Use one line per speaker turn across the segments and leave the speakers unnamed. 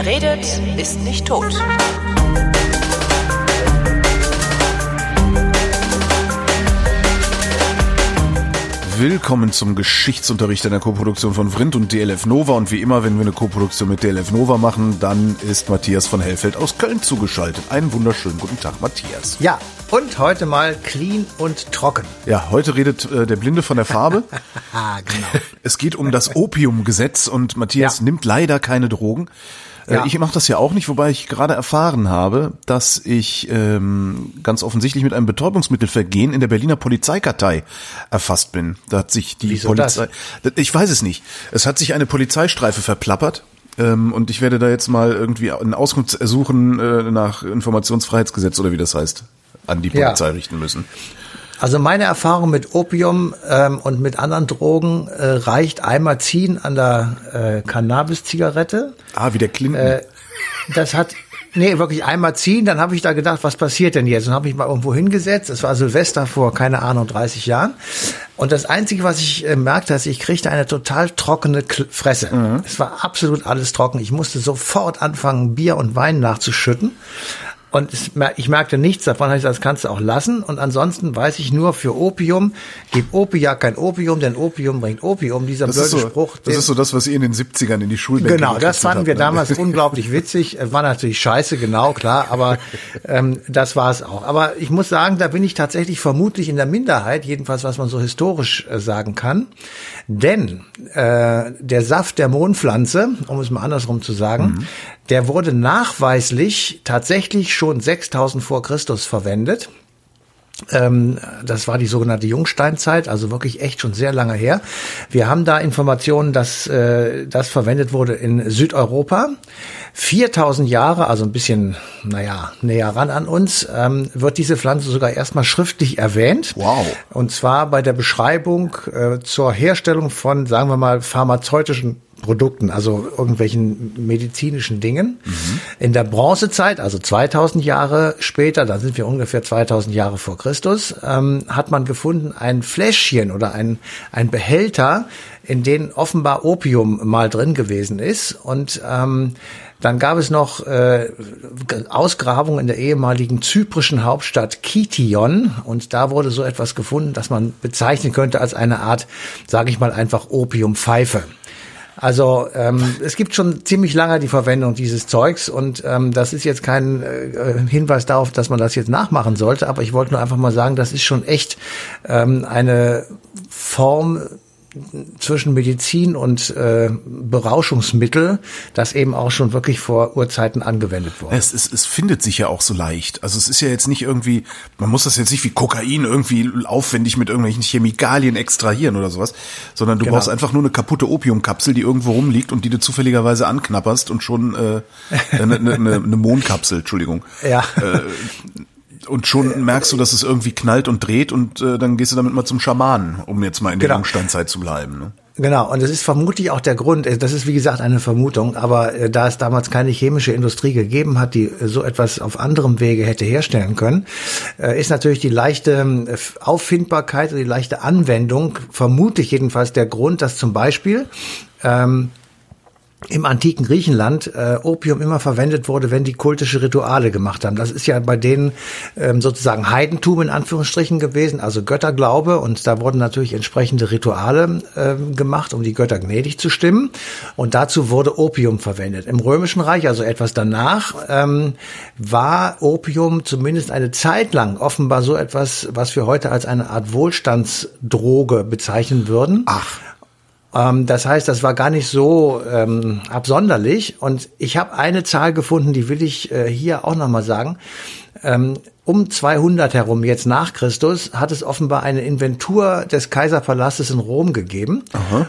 Wer redet, ist nicht tot.
Willkommen zum Geschichtsunterricht einer Koproduktion von Vrindt und DLF Nova. Und wie immer, wenn wir eine Koproduktion mit DLF Nova machen, dann ist Matthias von Hellfeld aus Köln zugeschaltet. Einen wunderschönen guten Tag, Matthias.
Ja, und heute mal clean und trocken.
Ja, heute redet äh, der Blinde von der Farbe.
Ah, genau.
Es geht um das Opiumgesetz und Matthias
Ja.
nimmt leider keine Drogen. Äh,
Ja.
Ich mache das ja auch nicht, wobei ich gerade erfahren habe, dass ich ähm, ganz offensichtlich mit einem Betäubungsmittelvergehen in der Berliner Polizeikartei erfasst bin. Da hat sich die
Wieso das?
Polizei, ich weiß es nicht. Es hat sich eine Polizeistreife verplappert. Ähm, und ich werde da jetzt mal irgendwie einen Auskunftsersuchen äh, nach Informationsfreiheitsgesetz oder wie das heißt, an die
Ja.
Polizei richten müssen.
Also meine Erfahrung mit Opium ähm, und mit anderen Drogen äh, reicht einmal ziehen an der äh, Cannabis-Zigarette.
Ah, wie der Clinton.
Äh, das hat nee wirklich einmal ziehen. Dann habe ich da gedacht, was passiert denn jetzt? Und habe ich mal irgendwo hingesetzt. Es war Silvester vor keine Ahnung 30 Jahren. Und das Einzige, was ich äh, merkte, ist, ich kriegte eine total trockene Kl Fresse. Es war absolut alles trocken. Ich musste sofort anfangen, Bier und Wein nachzuschütten. Und es, ich merkte nichts davon, habe ich gesagt, das kannst du auch lassen. Und ansonsten weiß ich nur für Opium, gib Opia kein Opium, denn Opium bringt Opium. Dieser
das,
blöde
so,
Spruch.
das ist so das, was ihr in den 70ern in die Schulbänke
Genau, das fanden wir
habt, ne?
damals unglaublich witzig. War natürlich scheiße, genau, klar, aber ähm, das war es auch. Aber ich muss sagen, da bin ich tatsächlich vermutlich in der Minderheit, jedenfalls was man so historisch äh, sagen kann. Denn äh, der Saft der Mohnpflanze, um es mal andersrum zu sagen, der wurde nachweislich tatsächlich schon 6000 vor Christus verwendet. Ähm, das war die sogenannte Jungsteinzeit, also wirklich echt schon sehr lange her. Wir haben da Informationen, dass äh, das verwendet wurde in Südeuropa. 4000 Jahre, also ein bisschen, naja, näher ran an uns, ähm, wird diese Pflanze sogar erstmal schriftlich erwähnt.
Wow.
Und zwar bei der Beschreibung äh, zur Herstellung von, sagen wir mal, pharmazeutischen Produkten, also irgendwelchen medizinischen Dingen. In der Bronzezeit, also 2000 Jahre später, da sind wir ungefähr 2000 Jahre vor Christus, ähm, hat man gefunden ein Fläschchen oder ein, ein Behälter, in den offenbar Opium mal drin gewesen ist. Und ähm, dann gab es noch äh, Ausgrabungen in der ehemaligen zyprischen Hauptstadt Kition und da wurde so etwas gefunden, das man bezeichnen könnte als eine Art, sage ich mal einfach Opiumpfeife. Also ähm, es gibt schon ziemlich lange die Verwendung dieses Zeugs und ähm, das ist jetzt kein äh, Hinweis darauf, dass man das jetzt nachmachen sollte, aber ich wollte nur einfach mal sagen, das ist schon echt ähm, eine Form zwischen Medizin und äh, Berauschungsmittel, das eben auch schon wirklich vor Urzeiten angewendet wurde.
Es, es, es findet sich ja auch so leicht. Also es ist ja jetzt nicht irgendwie, man muss das jetzt nicht wie Kokain irgendwie aufwendig mit irgendwelchen Chemikalien extrahieren oder sowas, sondern du
Genau.
brauchst einfach nur eine kaputte Opiumkapsel, die irgendwo rumliegt und die du zufälligerweise anknapperst und schon äh, eine, eine, eine, eine Mondkapsel, Entschuldigung.
Ja.
Und schon merkst du, dass es irgendwie knallt und dreht und äh, dann gehst du damit mal zum Schamanen, um jetzt mal in der
Genau.
Jungsteinzeit zu bleiben. Ne?
Genau, und das ist vermutlich auch der Grund, äh, das ist wie gesagt eine Vermutung, aber äh, da es damals keine chemische Industrie gegeben hat, die äh, so etwas auf anderem Wege hätte herstellen können, äh, ist natürlich die leichte äh, Auffindbarkeit oder die leichte Anwendung vermutlich jedenfalls der Grund, dass zum Beispiel ähm, im antiken Griechenland äh, Opium immer verwendet wurde, wenn die kultische Rituale gemacht haben. Das ist ja bei denen ähm, sozusagen Heidentum in Anführungsstrichen gewesen, also Götterglaube und da wurden natürlich entsprechende Rituale ähm, gemacht, um die Götter gnädig zu stimmen und dazu wurde Opium verwendet. Im Römischen Reich, also etwas danach, ähm, war Opium zumindest eine Zeit lang offenbar so etwas, was wir heute als eine Art Wohlstandsdroge bezeichnen würden.
Ach.
Ähm, das heißt, das war gar nicht so ähm, absonderlich. Und ich habe eine Zahl gefunden, die will ich äh, hier auch nochmal sagen. Ähm, um 200 herum, jetzt nach Christus, hat es offenbar eine Inventur des Kaiserpalastes in Rom gegeben.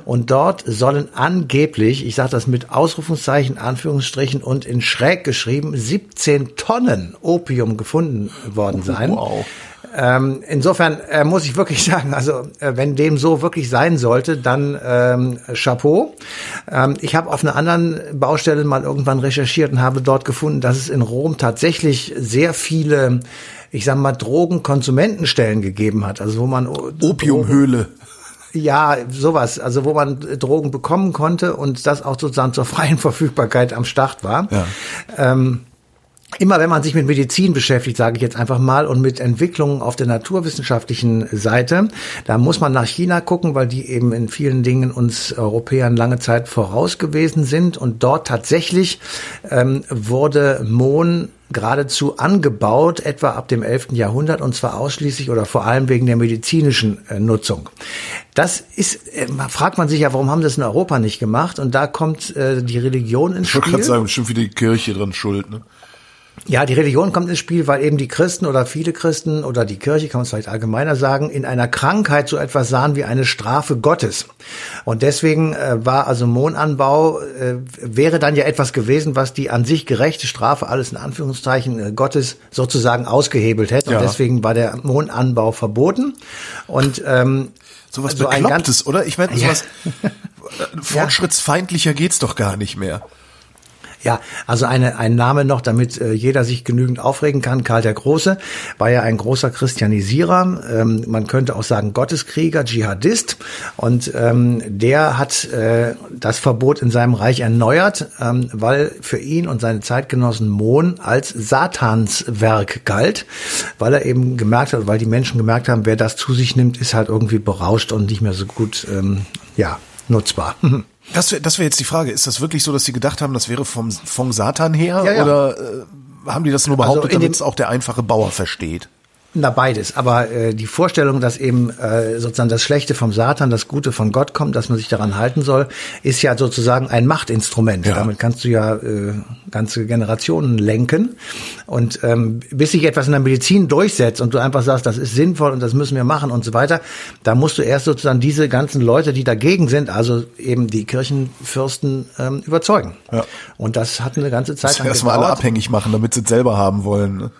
Und dort sollen angeblich, ich sage das mit Ausrufungszeichen, Anführungsstrichen und in schräg geschrieben, 17 Tonnen Opium gefunden worden sein.
Wow.
Ähm, insofern äh, muss ich wirklich sagen, also äh, wenn dem so wirklich sein sollte, dann ähm, Chapeau. Ähm, ich habe auf einer anderen Baustelle mal irgendwann recherchiert und habe dort gefunden, dass es in Rom tatsächlich sehr viele, ich sag mal, Drogenkonsumentenstellen gegeben hat, also wo man
Opiumhöhle.
Ja, sowas. Also wo man Drogen bekommen konnte und das auch sozusagen zur freien Verfügbarkeit am Start war. Ja. Ähm, immer wenn man sich mit Medizin beschäftigt, sage ich jetzt einfach mal, und mit Entwicklungen auf der naturwissenschaftlichen Seite, da muss man nach China gucken, weil die eben in vielen Dingen uns Europäern lange Zeit voraus gewesen sind. Und dort tatsächlich ähm, wurde Mohn geradezu angebaut, etwa ab dem 11. Jahrhundert, und zwar ausschließlich oder vor allem wegen der medizinischen äh, Nutzung. Das ist, äh, fragt man sich ja, warum haben das in Europa nicht gemacht? Und da kommt äh, die Religion ins Spiel. Ich
wollte gerade sagen, bestimmt wie die Kirche dran schuld, ne?
Ja, die Religion kommt ins Spiel, weil eben die Christen oder viele Christen oder die Kirche, kann man es vielleicht allgemeiner sagen, in einer Krankheit so etwas sahen wie eine Strafe Gottes. Und deswegen äh, war also Mohnanbau, äh, wäre dann ja etwas gewesen, was die an sich gerechte Strafe, alles in Anführungszeichen, äh, Gottes sozusagen ausgehebelt hätte. Ja. Und deswegen war der Mohnanbau verboten. Und ähm,
sowas so Beklopptes, oder? Ich meine, sowas ja. fortschrittsfeindlicher geht's doch gar nicht mehr.
Ja, also eine, ein Name noch, damit äh, jeder sich genügend aufregen kann. Karl der Große war ja ein großer Christianisierer. Ähm, man könnte auch sagen Gotteskrieger, Dschihadist. Und ähm, der hat äh, das Verbot in seinem Reich erneuert, ähm, weil für ihn und seine Zeitgenossen Mohn als Satanswerk galt, weil er eben gemerkt hat, weil die Menschen gemerkt haben, wer das zu sich nimmt, ist halt irgendwie berauscht und nicht mehr so gut, ähm, ja, nutzbar.
Das wäre das wär jetzt die Frage. Ist das wirklich so, dass sie gedacht haben, das wäre vom, vom Satan her? Ja, ja. Oder äh, haben die das nur behauptet, also damit es auch der einfache Bauer versteht?
Na, beides. Aber äh, die Vorstellung, dass eben äh, sozusagen das Schlechte vom Satan, das Gute von Gott kommt, dass man sich daran halten soll, ist ja sozusagen ein Machtinstrument. Ja. Damit kannst du ja äh, ganze Generationen lenken. Und ähm, bis sich etwas in der Medizin durchsetzt und du einfach sagst, das ist sinnvoll und das müssen wir machen und so weiter, da musst du erst sozusagen diese ganzen Leute, die dagegen sind, also eben die Kirchenfürsten, ähm, überzeugen. Ja. Und das hat eine ganze Zeit
lang Erstmal alle abhängig machen, damit sie es selber haben wollen.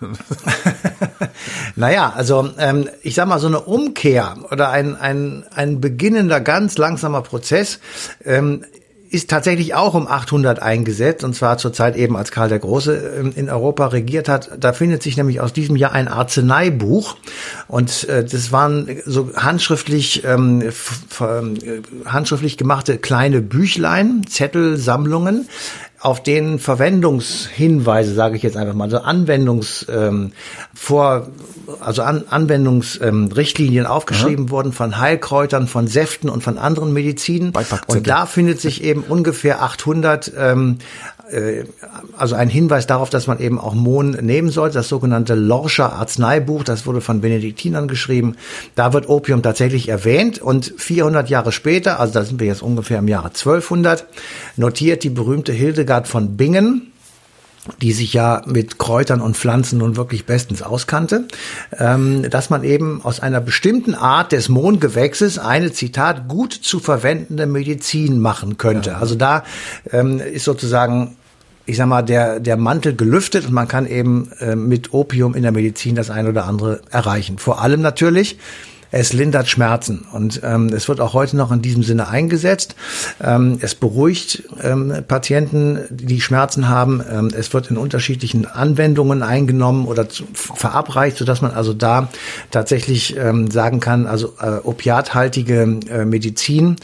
Naja, also ähm, ich sag mal, so eine Umkehr oder ein, ein, ein beginnender, ganz langsamer Prozess ähm, ist tatsächlich auch um 800 eingesetzt, und zwar zur Zeit eben, als Karl der Große ähm, in Europa regiert hat. Da findet sich nämlich aus diesem Jahr ein Arzneibuch, und äh, das waren so handschriftlich, ähm, äh, handschriftlich gemachte kleine Büchlein, Zettelsammlungen, auf denen Verwendungshinweise, sage ich jetzt einfach mal, also Anwendungs ähm, vor, also An Anwendungsrichtlinien ähm, aufgeschrieben Aha. wurden von Heilkräutern, von Säften und von anderen Medizinen. Und da findet sich eben ungefähr 800 ähm, äh, also ein Hinweis darauf, dass man eben auch Mohn nehmen sollte, das sogenannte Lorscher Arzneibuch, das wurde von Benediktinern geschrieben. Da wird Opium tatsächlich erwähnt und 400 Jahre später, also da sind wir jetzt ungefähr im Jahre 1200, notiert die berühmte Hildegard von Bingen, die sich ja mit Kräutern und Pflanzen nun wirklich bestens auskannte, ähm, dass man eben aus einer bestimmten Art des Mohngewächses eine, Zitat, gut zu verwendende Medizin machen könnte. Ja. Also da ähm, ist sozusagen ich sag mal, der, der Mantel gelüftet und man kann eben äh, mit Opium in der Medizin das eine oder andere erreichen. Vor allem natürlich, es lindert Schmerzen und ähm, es wird auch heute noch in diesem Sinne eingesetzt. Ähm, es beruhigt ähm, Patienten, die Schmerzen haben. Ähm, es wird in unterschiedlichen Anwendungen eingenommen oder zu, verabreicht, sodass man also da tatsächlich ähm, sagen kann, also äh, opiathaltige äh, Medizin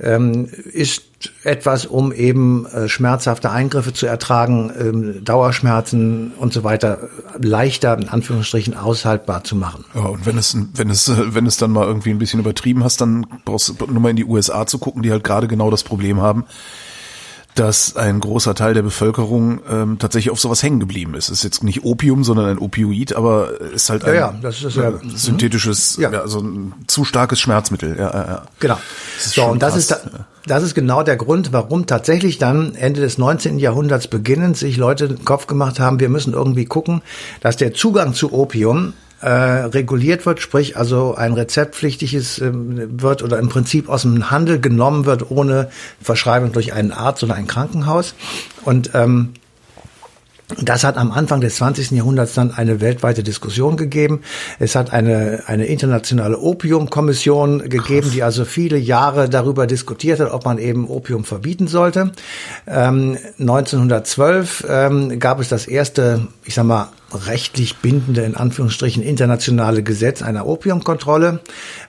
ähm, ist etwas, um eben äh, schmerzhafte Eingriffe zu ertragen, ähm, Dauerschmerzen und so weiter leichter in Anführungsstrichen aushaltbar zu machen.
Ja, und wenn es wenn es äh, wenn es dann mal irgendwie ein bisschen übertrieben hast, dann brauchst du nur mal in die USA zu gucken, die halt gerade genau das Problem haben dass ein großer Teil der Bevölkerung ähm, tatsächlich auf sowas hängen geblieben ist. Ist jetzt nicht Opium, sondern ein Opioid, aber ist halt ein
ja, ja, das ist ja,
äh, synthetisches, ja. ja. also ein zu starkes Schmerzmittel. Ja, ja, ja.
Genau. so, und das krass. ist da, das ist genau der Grund, warum tatsächlich dann Ende des 19. Jahrhunderts beginnend sich Leute den Kopf gemacht haben, wir müssen irgendwie gucken, dass der Zugang zu Opium äh, reguliert wird, sprich also ein rezeptpflichtiges äh, wird oder im Prinzip aus dem Handel genommen wird ohne Verschreibung durch einen Arzt oder ein Krankenhaus. Und ähm, das hat am Anfang des 20. Jahrhunderts dann eine weltweite Diskussion gegeben. Es hat eine, eine internationale Opiumkommission gegeben, die also viele Jahre darüber diskutiert hat, ob man eben Opium verbieten sollte. Ähm, 1912 ähm, gab es das erste, ich sag mal, rechtlich bindende, in Anführungsstrichen, internationale Gesetz einer Opiumkontrolle.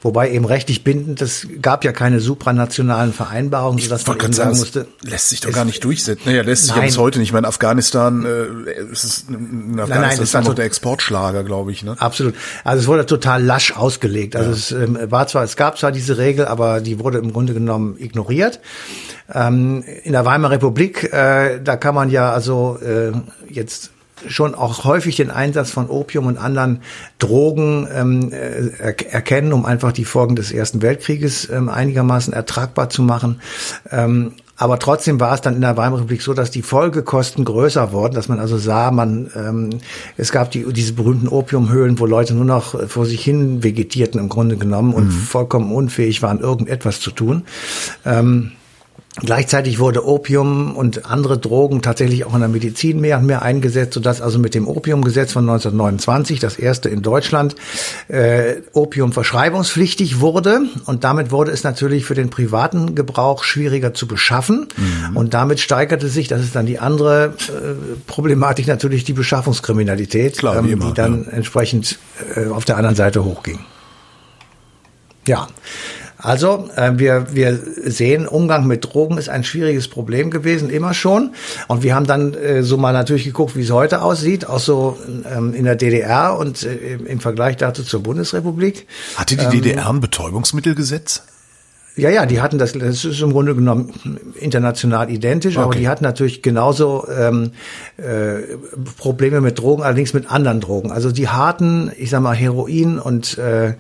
Wobei eben rechtlich bindend, es gab ja keine supranationalen Vereinbarungen, sodass man
sagen, sagen musste. Lässt sich doch gar nicht durchsetzen. Naja, lässt sich ja bis heute nicht. Ich meine, Afghanistan, äh, ist es, in Afghanistan nein, nein, ist noch der Exportschlager, glaube ich. Ne?
Absolut. Also es wurde total lasch ausgelegt. Also ja. es ähm, war zwar, es gab zwar diese Regel, aber die wurde im Grunde genommen ignoriert. Ähm, in der Weimarer Republik, äh, da kann man ja also äh, jetzt schon auch häufig den Einsatz von Opium und anderen Drogen ähm, äh, erkennen, um einfach die Folgen des Ersten Weltkrieges ähm, einigermaßen ertragbar zu machen. Ähm, aber trotzdem war es dann in der Weimarer Republik so, dass die Folgekosten größer wurden, dass man also sah, man ähm, es gab die, diese berühmten Opiumhöhlen, wo Leute nur noch vor sich hin vegetierten im Grunde genommen und mhm. vollkommen unfähig waren, irgendetwas zu tun. Ähm, Gleichzeitig wurde Opium und andere Drogen tatsächlich auch in der Medizin mehr und mehr eingesetzt, sodass also mit dem Opiumgesetz von 1929, das erste in Deutschland, äh, Opium verschreibungspflichtig wurde. Und damit wurde es natürlich für den privaten Gebrauch schwieriger zu beschaffen. Mhm. Und damit steigerte sich, das ist dann die andere äh, Problematik, natürlich die Beschaffungskriminalität, Klar, ähm, immer, die dann ja. entsprechend äh, auf der anderen Seite hochging. Ja. Also äh, wir, wir sehen, Umgang mit Drogen ist ein schwieriges Problem gewesen, immer schon. Und wir haben dann äh, so mal natürlich geguckt, wie es heute aussieht, auch so ähm, in der DDR und äh, im Vergleich dazu zur Bundesrepublik.
Hatte die ähm, DDR ein Betäubungsmittelgesetz?
Ja, ja, die hatten das, das ist im Grunde genommen international identisch, okay. aber die hatten natürlich genauso ähm, äh, Probleme mit Drogen, allerdings mit anderen Drogen. Also die harten, ich sag mal, Heroin und äh,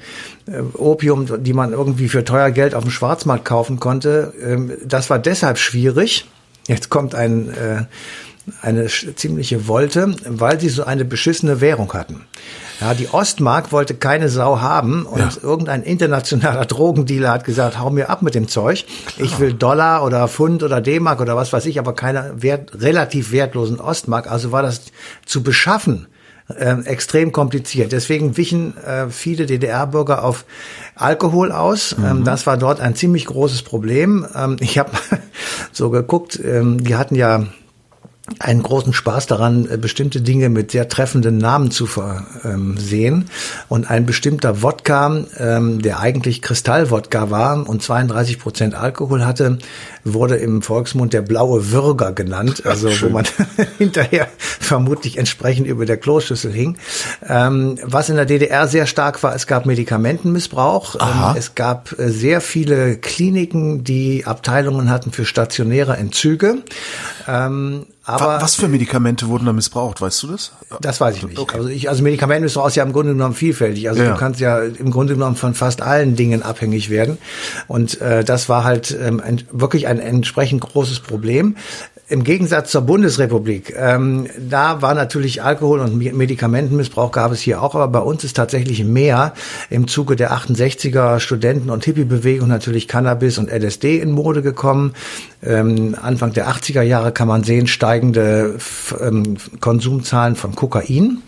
Opium, die man irgendwie für teuer Geld auf dem Schwarzmarkt kaufen konnte, ähm, das war deshalb schwierig. Jetzt kommt ein äh, eine ziemliche Wolte, weil sie so eine beschissene Währung hatten. Ja, die Ostmark wollte keine Sau haben und ja. irgendein internationaler Drogendealer hat gesagt, hau mir ab mit dem Zeug. Klar. Ich will Dollar oder Pfund oder D-Mark oder was weiß ich, aber keine wert, relativ wertlosen Ostmark. Also war das zu beschaffen äh, extrem kompliziert. Deswegen wichen äh, viele DDR-Bürger auf Alkohol aus. Ähm, mhm. das war dort ein ziemlich großes Problem. Ähm, ich habe so geguckt, ähm, die hatten ja einen großen Spaß daran, äh, bestimmte Dinge mit sehr treffenden Namen zu versehen. Und ein bestimmter Wodka, ähm, der eigentlich Kristallwodka war und 32 Prozent Alkohol hatte, wurde im Volksmund der blaue Würger genannt, also Ach, wo man hinterher vermutlich entsprechend über der Kloschüssel hing. Ähm, was in der DDR sehr stark war, es gab Medikamentenmissbrauch. Ähm, es gab äh, sehr viele Kliniken, die Abteilungen hatten für stationäre Entzüge.
Aber was für Medikamente wurden da missbraucht, weißt du das?
Das weiß ich nicht. Okay. Also, ich, also Medikamentenmissbrauch ist ja im Grunde genommen vielfältig. Also ja. du kannst ja im Grunde genommen von fast allen Dingen abhängig werden. Und äh, das war halt ähm, ein, wirklich ein entsprechend großes Problem im Gegensatz zur Bundesrepublik, ähm, da war natürlich Alkohol- und Medikamentenmissbrauch gab es hier auch, aber bei uns ist tatsächlich mehr im Zuge der 68er Studenten- und Hippie-Bewegung natürlich Cannabis und LSD in Mode gekommen. Ähm, Anfang der 80er Jahre kann man sehen steigende ähm, Konsumzahlen von Kokain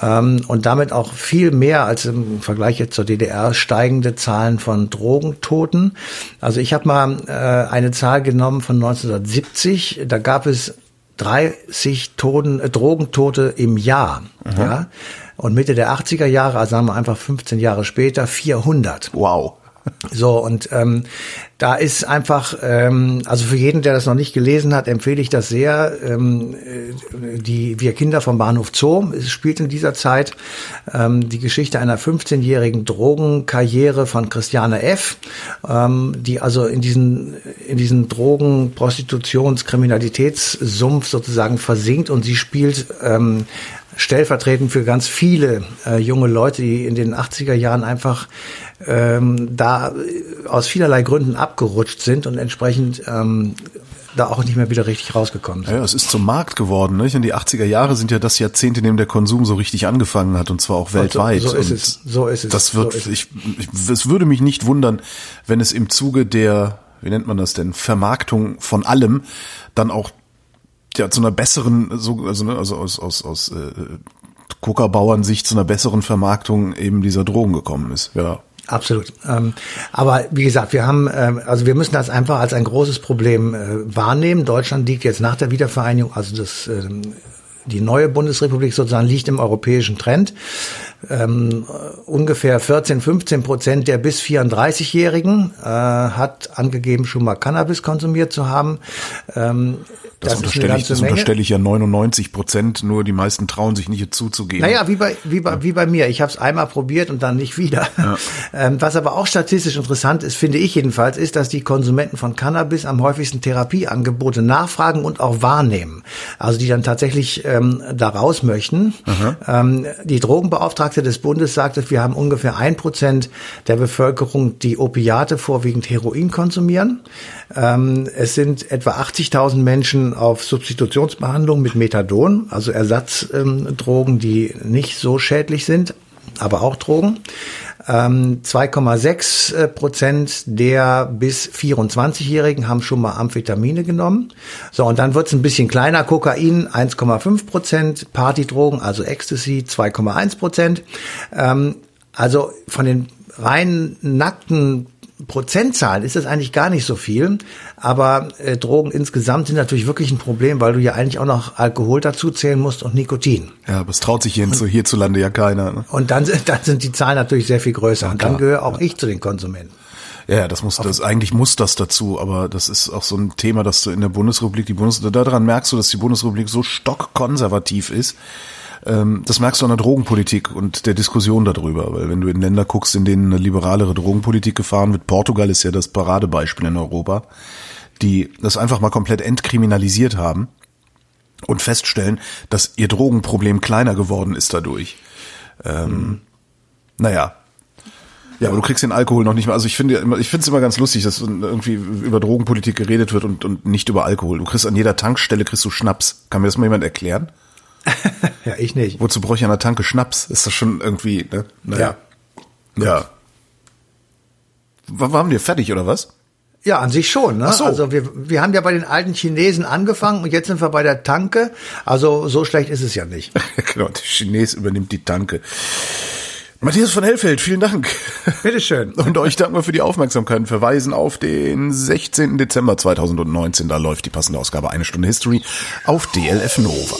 ähm, und damit auch viel mehr als im Vergleich jetzt zur DDR steigende Zahlen von Drogentoten. Also ich habe mal äh, eine Zahl genommen von 1970 da gab es 30 Toten, äh, Drogentote im Jahr. Ja? Und Mitte der 80er Jahre, also sagen wir einfach 15 Jahre später, 400.
Wow.
So, und ähm, da ist einfach, ähm, also für jeden, der das noch nicht gelesen hat, empfehle ich das sehr. Ähm, äh, die Wir Kinder vom Bahnhof Zoo es spielt in dieser Zeit ähm, die Geschichte einer 15-jährigen Drogenkarriere von Christiane F., ähm, die also in diesen, in diesen Drogen-, Prostitutions-, Kriminalitätssumpf sozusagen versinkt und sie spielt ähm, stellvertretend für ganz viele äh, junge Leute, die in den 80er Jahren einfach ähm, da aus vielerlei Gründen abgerutscht sind und entsprechend ähm, da auch nicht mehr wieder richtig rausgekommen sind.
Ja, es ist zum Markt geworden. Nicht? Und die 80er Jahre sind ja das Jahrzehnt, in dem der Konsum so richtig angefangen hat und zwar auch weltweit.
So, so ist es. So ist es.
Das wird, so ich, ich, es würde mich nicht wundern, wenn es im Zuge der, wie nennt man das denn, Vermarktung von allem dann auch ja zu einer besseren, so, also, ne, also aus, aus, aus äh, Coca-Bauern-Sicht zu einer besseren Vermarktung eben dieser Drogen gekommen ist. Ja.
Absolut. Ähm, aber wie gesagt, wir haben, ähm, also wir müssen das einfach als ein großes Problem äh, wahrnehmen. Deutschland liegt jetzt nach der Wiedervereinigung, also das ähm, die neue Bundesrepublik sozusagen liegt im europäischen Trend. Ähm, ungefähr 14, 15 Prozent der bis 34-Jährigen äh, hat angegeben, schon mal Cannabis konsumiert zu haben.
Ähm, das, das unterstelle ich, das unterstelle ich ja 99 Prozent, nur die meisten trauen sich nicht zuzugeben.
Naja, wie bei, wie bei, wie bei mir. Ich habe es einmal probiert und dann nicht wieder. Ja. Ähm, was aber auch statistisch interessant ist, finde ich jedenfalls, ist, dass die Konsumenten von Cannabis am häufigsten Therapieangebote nachfragen und auch wahrnehmen. Also die dann tatsächlich ähm, da raus möchten. Ähm, die Drogenbeauftragte des Bundes sagt, dass wir haben ungefähr ein Prozent der Bevölkerung, die Opiate, vorwiegend Heroin konsumieren. Ähm, es sind etwa 80.000 Menschen auf Substitutionsbehandlung mit Methadon, also Ersatzdrogen, ähm, die nicht so schädlich sind, aber auch Drogen. 2,6 ähm, Prozent der bis 24-Jährigen haben schon mal Amphetamine genommen. So, und dann wird es ein bisschen kleiner. Kokain 1,5 Prozent, Partydrogen, also Ecstasy 2,1 Prozent. Ähm, also von den rein nackten Prozentzahlen ist das eigentlich gar nicht so viel, aber äh, Drogen insgesamt sind natürlich wirklich ein Problem, weil du ja eigentlich auch noch Alkohol dazu zählen musst und Nikotin.
Ja, aber es traut sich hier hierzulande ja keiner. Ne?
Und dann, dann sind die Zahlen natürlich sehr viel größer. Ja, und dann gehöre auch ja. ich zu den Konsumenten.
Ja, das muss, das, eigentlich muss das dazu, aber das ist auch so ein Thema, dass du in der Bundesrepublik, die Bundes, daran merkst du, dass die Bundesrepublik so stockkonservativ ist, das merkst du an der Drogenpolitik und der Diskussion darüber, weil wenn du in Länder guckst, in denen eine liberalere Drogenpolitik gefahren wird, Portugal ist ja das Paradebeispiel in Europa, die das einfach mal komplett entkriminalisiert haben und feststellen, dass ihr Drogenproblem kleiner geworden ist dadurch. Ähm, mhm. Naja, ja, aber du kriegst den Alkohol noch nicht mehr. Also ich finde ich finde es immer ganz lustig, dass irgendwie über Drogenpolitik geredet wird und, und nicht über Alkohol. Du kriegst an jeder Tankstelle kriegst du Schnaps. Kann mir das mal jemand erklären?
ja, ich nicht.
Wozu brauche ich an der Tanke Schnaps? Ist das schon irgendwie, ne?
Naja.
Ja. Ja. War, waren wir fertig oder was?
Ja, an sich schon. Ne? So. Also wir, wir haben ja bei den alten Chinesen angefangen und jetzt sind wir bei der Tanke. Also so schlecht ist es ja nicht.
genau, der Chines übernimmt die Tanke. Matthias von Hellfeld, vielen Dank.
Bitteschön.
Und euch danken wir für die Aufmerksamkeit und verweisen auf den 16. Dezember 2019. Da läuft die passende Ausgabe Eine Stunde History auf DLF Nova.